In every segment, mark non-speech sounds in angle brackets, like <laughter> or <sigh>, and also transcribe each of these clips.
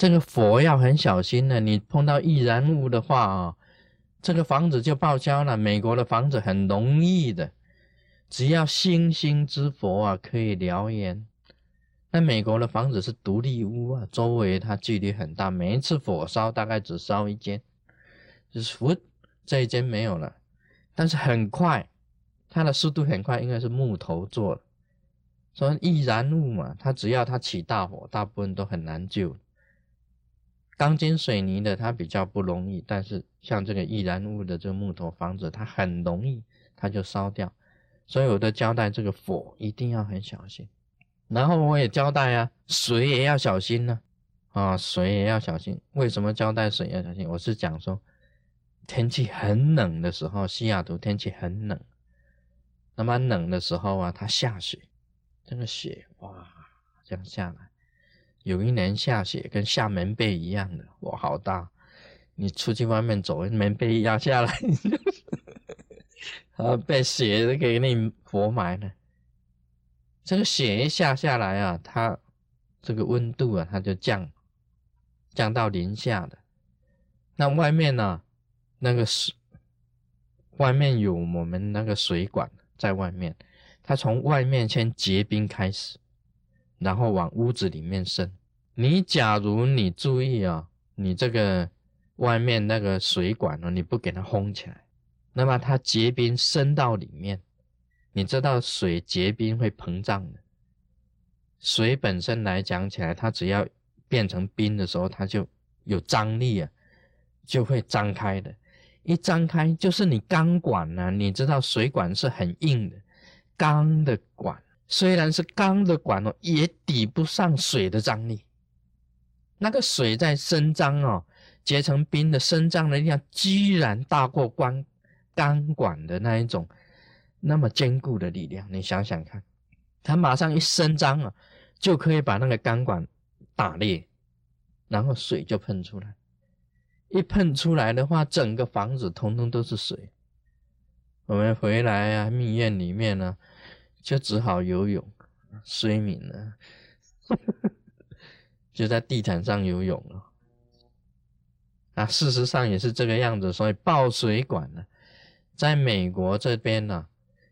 这个佛要很小心的，你碰到易燃物的话啊，这个房子就报销了。美国的房子很容易的，只要星星之佛啊可以燎原。那美国的房子是独立屋啊，周围它距离很大，每一次火烧大概只烧一间，就是福这一间没有了，但是很快，它的速度很快，应该是木头做的。说易燃物嘛，它只要它起大火，大部分都很难救。钢筋水泥的它比较不容易，但是像这个易燃物的这个木头房子，它很容易它就烧掉。所以我都交代这个火一定要很小心。然后我也交代啊，水也要小心呢，啊，水也要小心。为什么交代水要小心？我是讲说，天气很冷的时候，西雅图天气很冷，那么冷的时候啊，它下雪，这个雪哇这样下来，有一年下雪跟下棉被一样的，哇，好大！你出去外面走，棉被压下来，<laughs> 啊，被雪给你活埋了。这个雪一下下来啊，它这个温度啊，它就降降到零下的。那外面呢，那个水外面有我们那个水管在外面，它从外面先结冰开始，然后往屋子里面渗。你假如你注意啊，你这个外面那个水管呢，你不给它封起来，那么它结冰渗到里面。你知道水结冰会膨胀的，水本身来讲起来，它只要变成冰的时候，它就有张力啊，就会张开的。一张开就是你钢管呢，你知道水管是很硬的，钢的管虽然是钢的管哦，也抵不上水的张力。那个水在伸张哦，结成冰的伸张的力量，居然大过关钢管的那一种。那么坚固的力量，你想想看，它马上一伸张啊，就可以把那个钢管打裂，然后水就喷出来。一喷出来的话，整个房子通通都是水。我们回来啊，蜜院里面呢，就只好游泳、睡眠了，<laughs> 就在地毯上游泳了。啊，事实上也是这个样子，所以爆水管呢，在美国这边呢。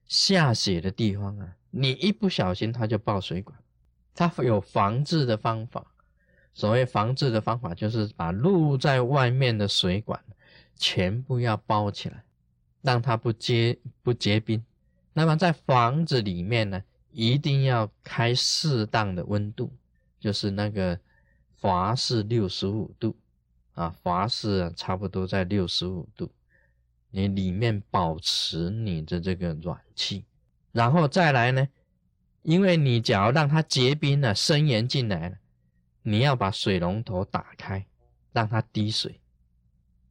下雪的地方啊，你一不小心它就爆水管，它有防治的方法。所谓防治的方法，就是把露在外面的水管全部要包起来，让它不结不结冰。那么在房子里面呢，一定要开适当的温度，就是那个华氏六十五度啊，华氏差不多在六十五度。你里面保持你的这个暖气，然后再来呢？因为你假如让它结冰了，生盐进来了，你要把水龙头打开，让它滴水，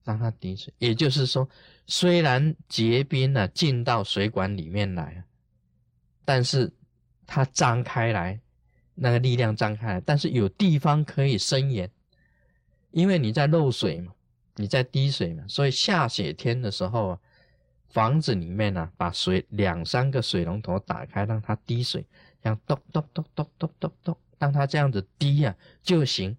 让它滴水。也就是说，虽然结冰了进到水管里面来但是它张开来，那个力量张开来，但是有地方可以伸延，因为你在漏水嘛。你在滴水嘛，所以下雪天的时候啊，房子里面呢，把水两三个水龙头打开，让它滴水，像咚咚咚咚咚咚咚，让它这样子滴呀就行。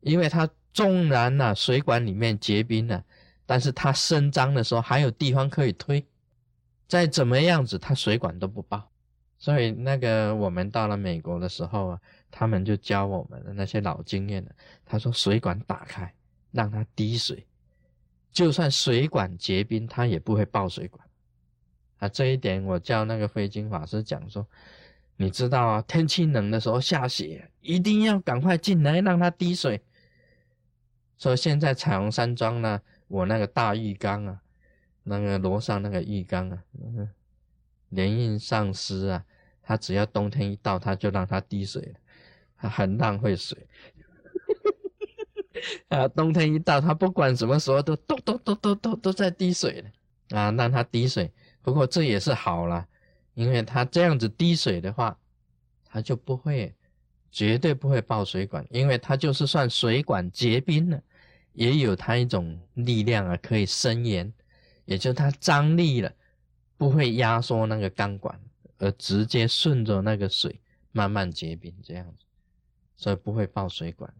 因为它纵然呢水管里面结冰了，但是它伸张的时候还有地方可以推，再怎么样子它水管都不爆。所以那个我们到了美国的时候啊，他们就教我们的那些老经验的，他说水管打开。让它滴水，就算水管结冰，它也不会爆水管。啊，这一点我叫那个飞金法师讲说，你知道啊，天气冷的时候下雪，一定要赶快进来让它滴水。说现在彩虹山庄呢，我那个大浴缸啊，那个楼上那个浴缸啊，连印上师啊，他只要冬天一到，他就让它滴水，他很浪费水。<laughs> 啊，冬天一到，他不管什么时候都咚咚咚咚咚都在滴水了啊，让它滴水。不过这也是好了，因为它这样子滴水的话，它就不会，绝对不会爆水管，因为它就是算水管结冰了，也有它一种力量啊，可以伸延，也就它张力了，不会压缩那个钢管，而直接顺着那个水慢慢结冰这样子，所以不会爆水管。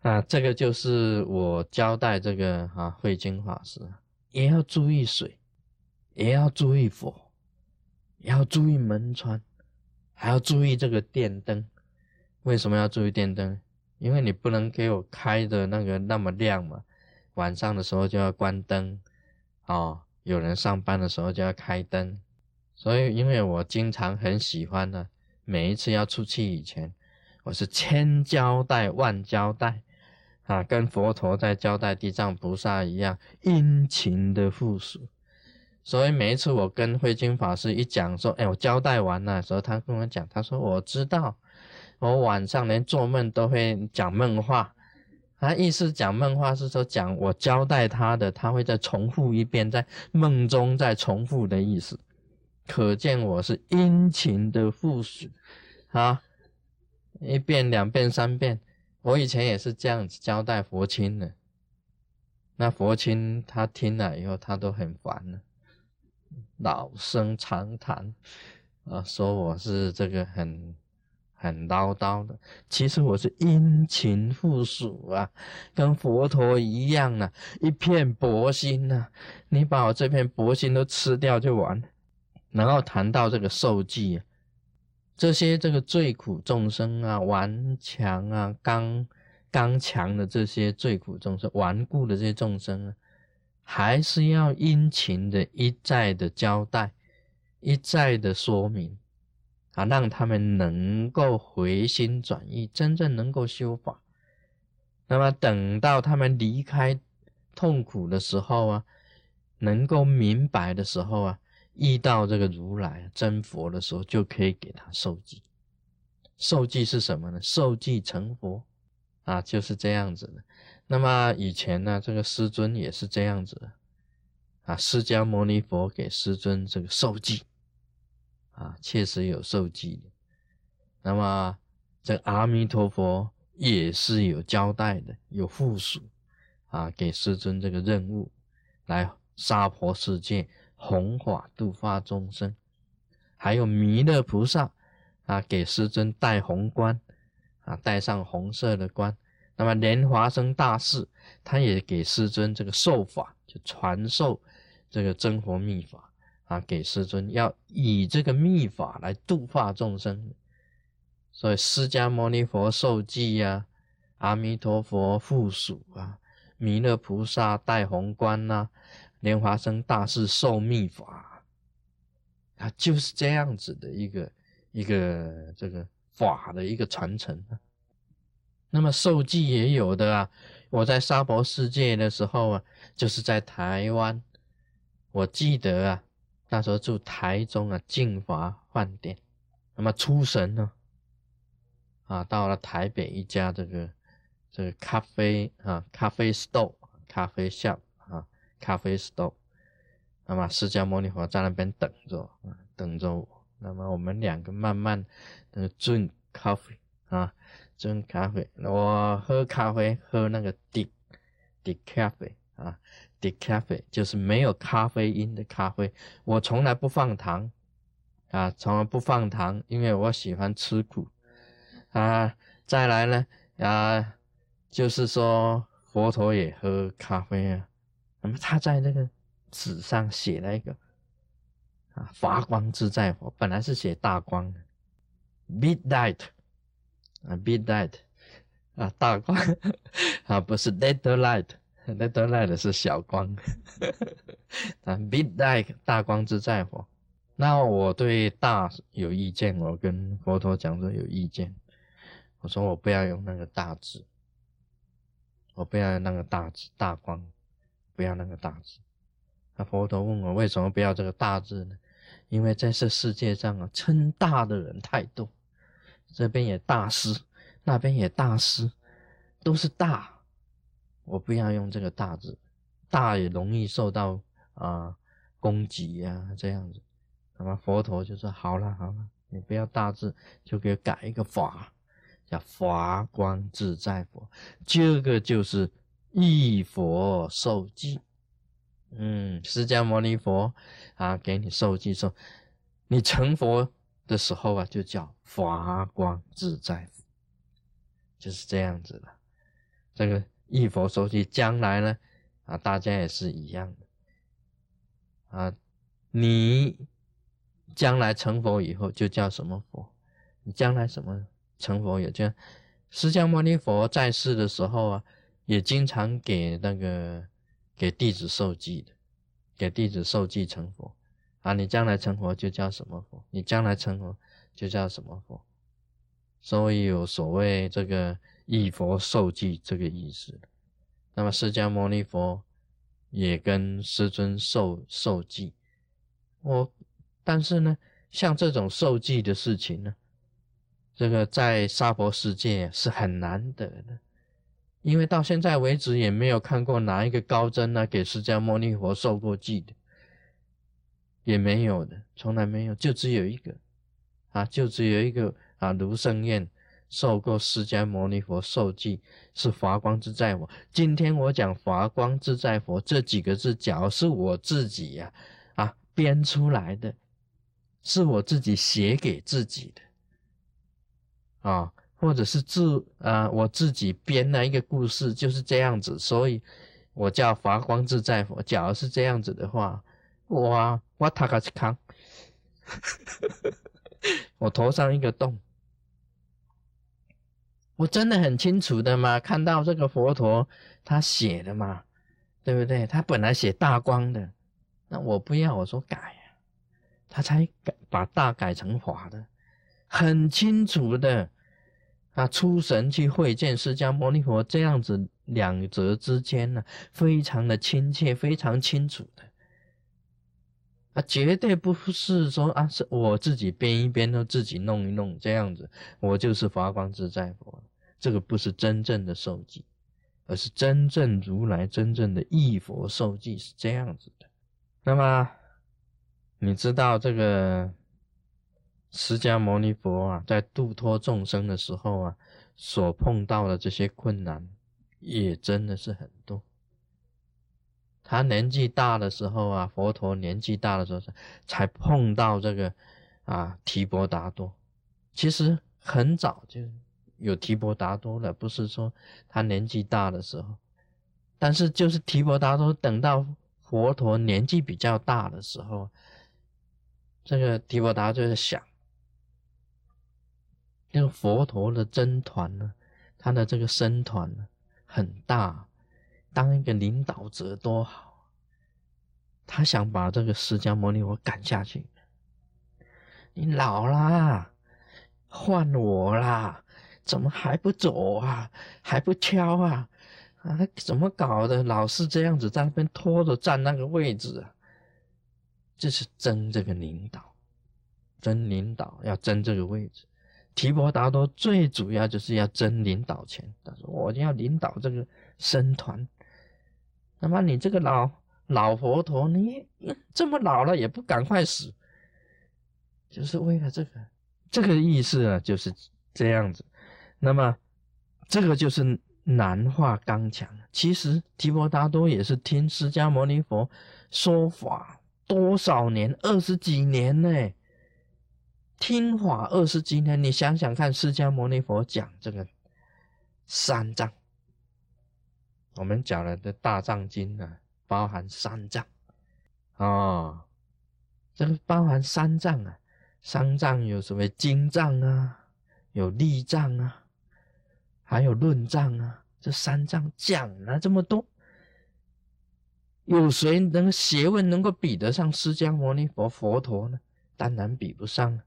啊，这个就是我交代这个啊，慧经法师也要注意水，也要注意火，也要注意门窗，还要注意这个电灯。为什么要注意电灯？因为你不能给我开的那个那么亮嘛，晚上的时候就要关灯，哦，有人上班的时候就要开灯。所以，因为我经常很喜欢呢，每一次要出去以前，我是千交代万交代，啊，跟佛陀在交代地藏菩萨一样，殷勤的附属。所以每一次我跟慧经法师一讲说，哎，我交代完了时候，他跟我讲，他说我知道，我晚上连做梦都会讲梦话，他意思讲梦话是说讲我交代他的，他会再重复一遍，在梦中再重复的意思。可见我是殷勤的附属啊，一遍、两遍、三遍，我以前也是这样子交代佛亲的。那佛亲他听了以后，他都很烦了，老生常谈啊，说我是这个很很唠叨的。其实我是殷勤附属啊，跟佛陀一样啊，一片薄心呐。你把我这片薄心都吃掉就完。然后谈到这个受记，这些这个最苦众生啊，顽强啊，刚刚强的这些最苦众生，顽固的这些众生啊，还是要殷勤的一再的交代，一再的说明啊，让他们能够回心转意，真正能够修法。那么等到他们离开痛苦的时候啊，能够明白的时候啊。遇到这个如来真佛的时候，就可以给他受记。受记是什么呢？受记成佛啊，就是这样子的。那么以前呢，这个师尊也是这样子的啊。释迦牟尼佛给师尊这个受记啊，确实有受记的。那么这阿弥陀佛也是有交代的，有附属啊，给师尊这个任务来杀婆世界。弘法度化众生，还有弥勒菩萨啊，给师尊戴红冠啊，戴上红色的冠。那么莲华生大士，他也给师尊这个授法，就传授这个真佛秘法啊，给师尊要以这个秘法来度化众生。所以释迦牟尼佛受记呀，阿弥陀佛附属啊，弥勒菩萨戴红冠呐。莲华生大士受秘法，啊，就是这样子的一个一个这个法的一个传承啊。那么受记也有的啊。我在沙婆世界的时候啊，就是在台湾，我记得啊，那时候住台中啊净华饭店。那么出神呢，啊，到了台北一家这个这个咖啡啊咖啡 store 咖啡 shop 啊。咖啡 store，那么释迦牟尼佛在那边等着，等着我。那么我们两个慢慢的尊咖啡啊，尊咖啡。我喝咖啡喝那个 d e e de 咖啡啊 decafe 就是没有咖啡因的咖啡。我从来不放糖啊，从来不放糖，因为我喜欢吃苦啊。再来呢啊，就是说佛陀也喝咖啡啊。那么他在那个纸上写了一个啊，发光自在佛，本来是写大光的，midnight 啊，midnight 啊，大光 <laughs> 啊，不是 dead light little light，little light 是小光 <laughs> 啊，midnight 大光之在佛。那我对大有意见，我跟佛陀讲说有意见，我说我不要用那个大字，我不要用那个大字大光。不要那个大字。那佛陀问我为什么不要这个大字呢？因为在这世界上啊，称大的人太多，这边也大师，那边也大师，都是大。我不要用这个大字，大也容易受到啊攻击呀，这样子。那么佛陀就说：好了好了，你不要大字，就给改一个法，叫法光自在佛。这个就是。一佛受记，嗯，释迦牟尼佛啊，给你受记说，你成佛的时候啊，就叫法光自在佛，就是这样子的。这个一佛受记，将来呢啊，大家也是一样的啊，你将来成佛以后就叫什么佛？你将来什么成佛也叫释迦牟尼佛在世的时候啊，也经常给那个给弟子受记的，给弟子受记成佛啊，你将来成佛就叫什么佛？你将来成佛就叫什么佛？所以有所谓这个。一佛受记这个意思，那么释迦牟尼佛也跟师尊受受记，我但是呢，像这种受记的事情呢，这个在娑婆世界是很难得的，因为到现在为止也没有看过哪一个高僧呢给释迦牟尼佛受过记的，也没有的，从来没有，就只有一个。啊，就只有一个啊，卢生彦。受过释迦牟尼佛受记是华光自在佛。今天我讲华光自在佛这几个字，假如是我自己呀，啊编出来的，是我自己写给自己的，啊，或者是自啊我自己编了一个故事，就是这样子，所以我叫华光自在佛。假如是这样子的话，哇，我塔卡去康，<laughs> 我头上一个洞。我真的很清楚的嘛，看到这个佛陀他写的嘛，对不对？他本来写大光的，那我不要，我说改啊，他才改把大改成华的，很清楚的啊，出神去会见释迦牟尼佛，这样子两者之间呢，非常的亲切，非常清楚，啊，绝对不是说啊，是我自己编一编，都自己弄一弄这样子，我就是华光自在佛。这个不是真正的受记，而是真正如来真正的义佛受记是这样子的。那么你知道这个释迦牟尼佛啊，在度脱众生的时候啊，所碰到的这些困难也真的是很多。他年纪大的时候啊，佛陀年纪大的时候才碰到这个啊提婆达多，其实很早就。有提婆达多了，不是说他年纪大的时候，但是就是提婆达多等到佛陀年纪比较大的时候，这个提婆达就在想，那个佛陀的僧团呢，他的这个僧团呢很大，当一个领导者多好，他想把这个释迦牟尼佛赶下去，你老啦，换我啦。怎么还不走啊？还不敲啊？啊，怎么搞的？老是这样子在那边拖着占那个位置啊？这是争这个领导，争领导要争这个位置。提婆达多最主要就是要争领导权。他说：“我要领导这个僧团。”那么你这个老老佛陀，你 <laughs> 这么老了也不赶快死，就是为了这个这个意思啊，就是这样子。那么，这个就是难化刚强。其实提婆达多也是听释迦牟尼佛说法多少年，二十几年呢？听法二十几年，你想想看，释迦牟尼佛讲这个三藏，我们讲了的大藏经呢，包含三藏啊，这个包含三藏啊，三藏有什么经藏啊，有力藏啊。还有论藏啊，这三藏讲了这么多，有谁能学问能够比得上释迦牟尼佛佛陀呢？当然比不上了。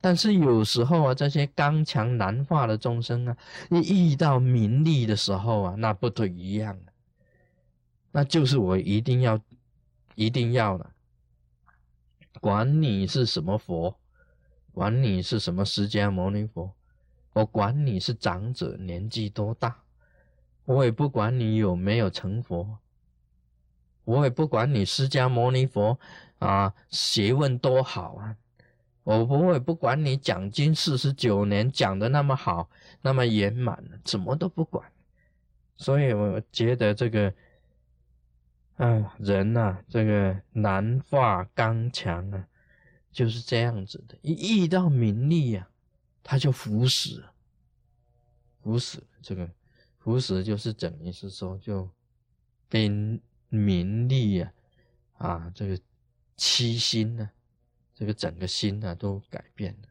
但是有时候啊，这些刚强难化的众生啊，一遇到名利的时候啊，那不都一样那就是我一定要，一定要的。管你是什么佛，管你是什么释迦牟尼佛。我管你是长者年纪多大，我也不管你有没有成佛，我也不管你释迦牟尼佛啊学问多好啊，我不会不管你讲经四十九年讲的那么好，那么圆满，怎么都不管。所以我觉得这个，啊人呐，这个难化刚强啊，就是这样子的，一遇到名利呀。他就服死，服死这个服死就是等于是说就被名利啊啊这个欺心呢，这个整个心呢都改变了。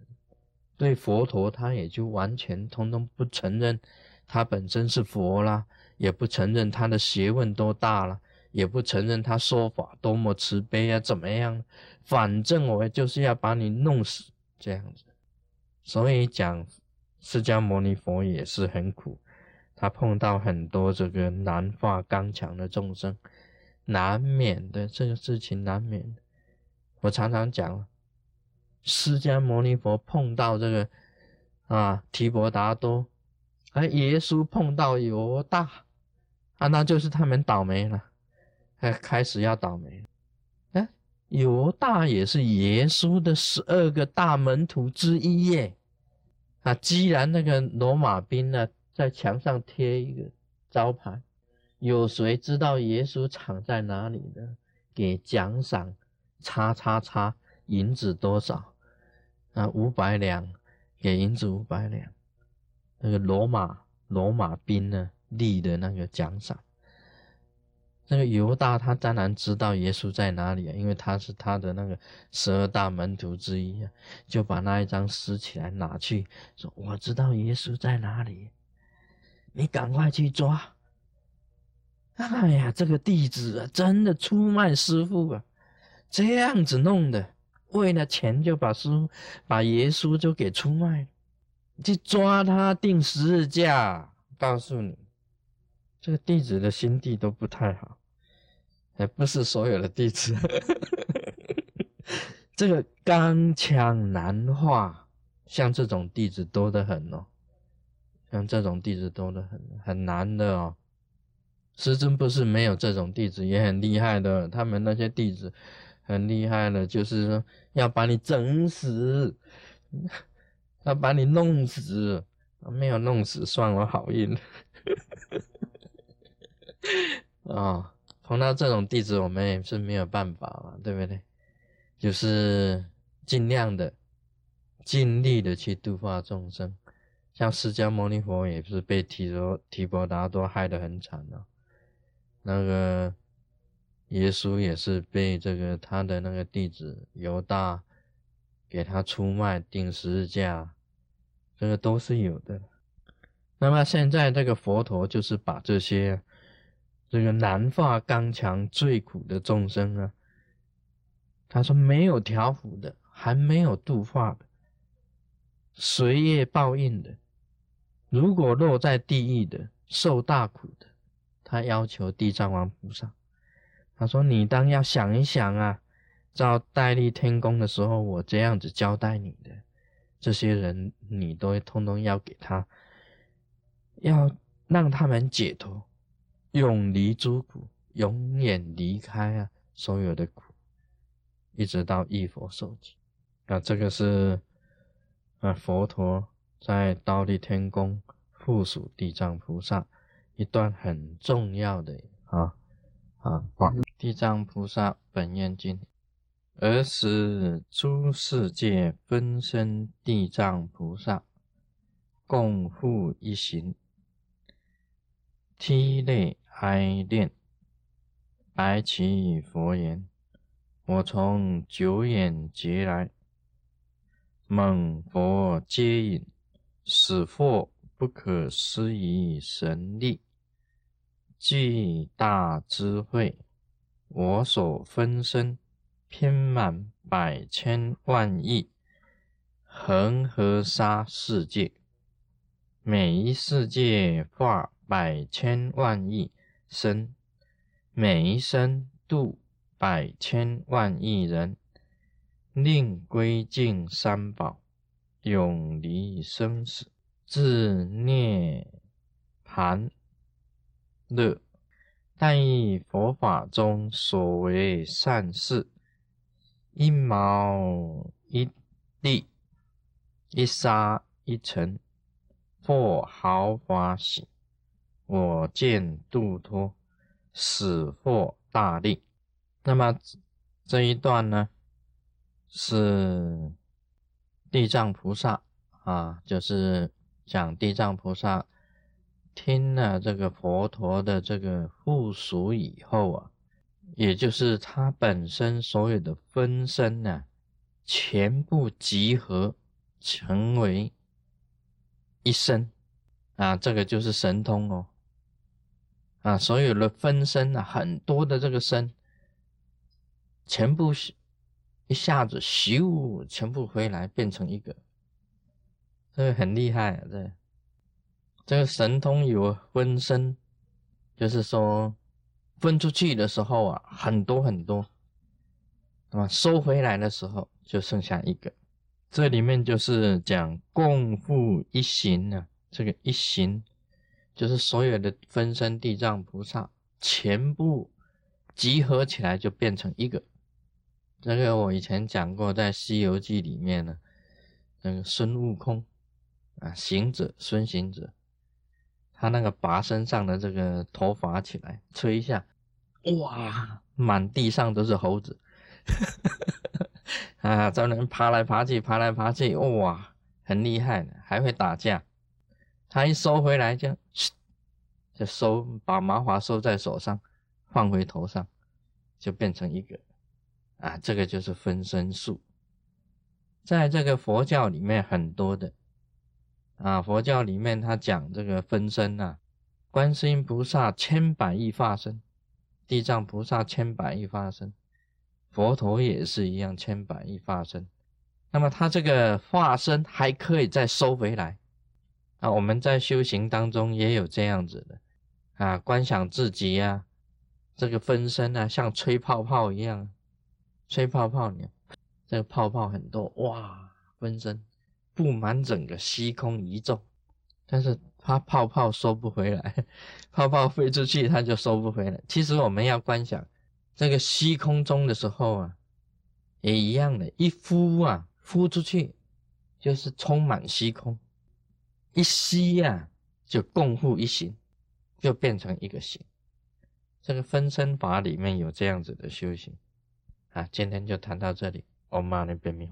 对佛陀，他也就完全通通不承认他本身是佛啦，也不承认他的学问多大了，也不承认他说法多么慈悲啊，怎么样？反正我就是要把你弄死这样子。所以讲释迦牟尼佛也是很苦，他碰到很多这个难化刚强的众生，难免的这个事情难免。我常常讲。释迦牟尼佛碰到这个啊提婆达多，而耶稣碰到犹大，啊，那就是他们倒霉了，哎，开始要倒霉。哎，犹大也是耶稣的十二个大门徒之一耶。啊，既然那个罗马兵呢在墙上贴一个招牌，有谁知道耶稣藏在哪里呢？给奖赏，叉叉叉。银子多少？啊，五百两，给银子五百两。那个罗马罗马兵呢立的那个奖赏。那个犹大他当然知道耶稣在哪里啊，因为他是他的那个十二大门徒之一啊，就把那一张撕起来拿去，说我知道耶稣在哪里，你赶快去抓。哎呀，这个弟子啊，真的出卖师傅啊，这样子弄的。为了钱就把书把耶稣就给出卖，去抓他定十字架。告诉你，这个弟子的心地都不太好，还不是所有的弟子。<laughs> 这个刚强难化，像这种弟子多得很哦，像这种弟子多得很，很难的哦。师尊不是没有这种弟子，也很厉害的，他们那些弟子。很厉害了，就是说要把你整死，<laughs> 要把你弄死，没有弄死算我好运。<laughs> 啊，碰到这种弟子，我们也是没有办法嘛，对不对？就是尽量的、尽力的去度化众生。像释迦牟尼佛也是被提罗提婆达多害得很惨了，那个。耶稣也是被这个他的那个弟子犹大给他出卖钉十字架，这个都是有的。那么现在这个佛陀就是把这些这个难化刚强最苦的众生啊，他说没有调伏的，还没有度化的，随业报应的，如果落在地狱的，受大苦的，他要求地藏王菩萨。他说：“你当要想一想啊，照代立天宫的时候，我这样子交代你的这些人，你都通通要给他，要让他们解脱，永离诸苦，永远离开啊所有的苦，一直到一佛受记。啊，这个是啊佛陀在刀立天宫附属地藏菩萨一段很重要的啊。”啊，地藏菩萨本愿经，尔时诸世界分身地藏菩萨，共护一行，涕泪哀恋，白其佛言：我从久远劫来，蒙佛接引，使获不可思议神力。具大智慧，我所分身遍满百千万亿恒河沙世界，每一世界化百千万亿身，每一生度百千万亿人，令归敬三宝，永离生死，自涅盘。乐，但以佛法中所为善事，一毛一粒，一沙一尘，或毫发喜，我见度脱，死或大利。那么这一段呢，是地藏菩萨啊，就是讲地藏菩萨。听了这个佛陀的这个复述以后啊，也就是他本身所有的分身呢，全部集合成为一身啊，这个就是神通哦。啊，所有的分身啊，很多的这个身，全部一下子咻，全部回来变成一个，这个很厉害啊！这这个神通有分身，就是说分出去的时候啊，很多很多，那么收回来的时候就剩下一个。这里面就是讲共赴一行啊，这个一行。就是所有的分身地藏菩萨全部集合起来，就变成一个。这个我以前讲过，在《西游记》里面呢，那个孙悟空啊，行者孙行者，他那个拔身上的这个头发起来，吹一下，哇，满地上都是猴子，<laughs> 啊，在那爬来爬去，爬来爬去，哇，很厉害的，还会打架。他一收回来，就就收，把麻花收在手上，放回头上，就变成一个啊，这个就是分身术。在这个佛教里面很多的啊，佛教里面他讲这个分身啊，观世音菩萨千百亿化身，地藏菩萨千百亿化身，佛陀也是一样千百亿化身。那么他这个化身还可以再收回来。啊，我们在修行当中也有这样子的啊，观想自己呀，这个分身啊，像吹泡泡一样，吹泡泡呢，这个泡泡很多哇，分身布满整个虚空宇宙，但是它泡泡收不回来，<laughs> 泡泡飞出去它就收不回来。其实我们要观想这个虚空中的时候啊，也一样的，一呼啊，呼出去就是充满虚空。一吸呀，就共赴一行，就变成一个行。这个分身法里面有这样子的修行啊。今天就谈到这里，我妈那边。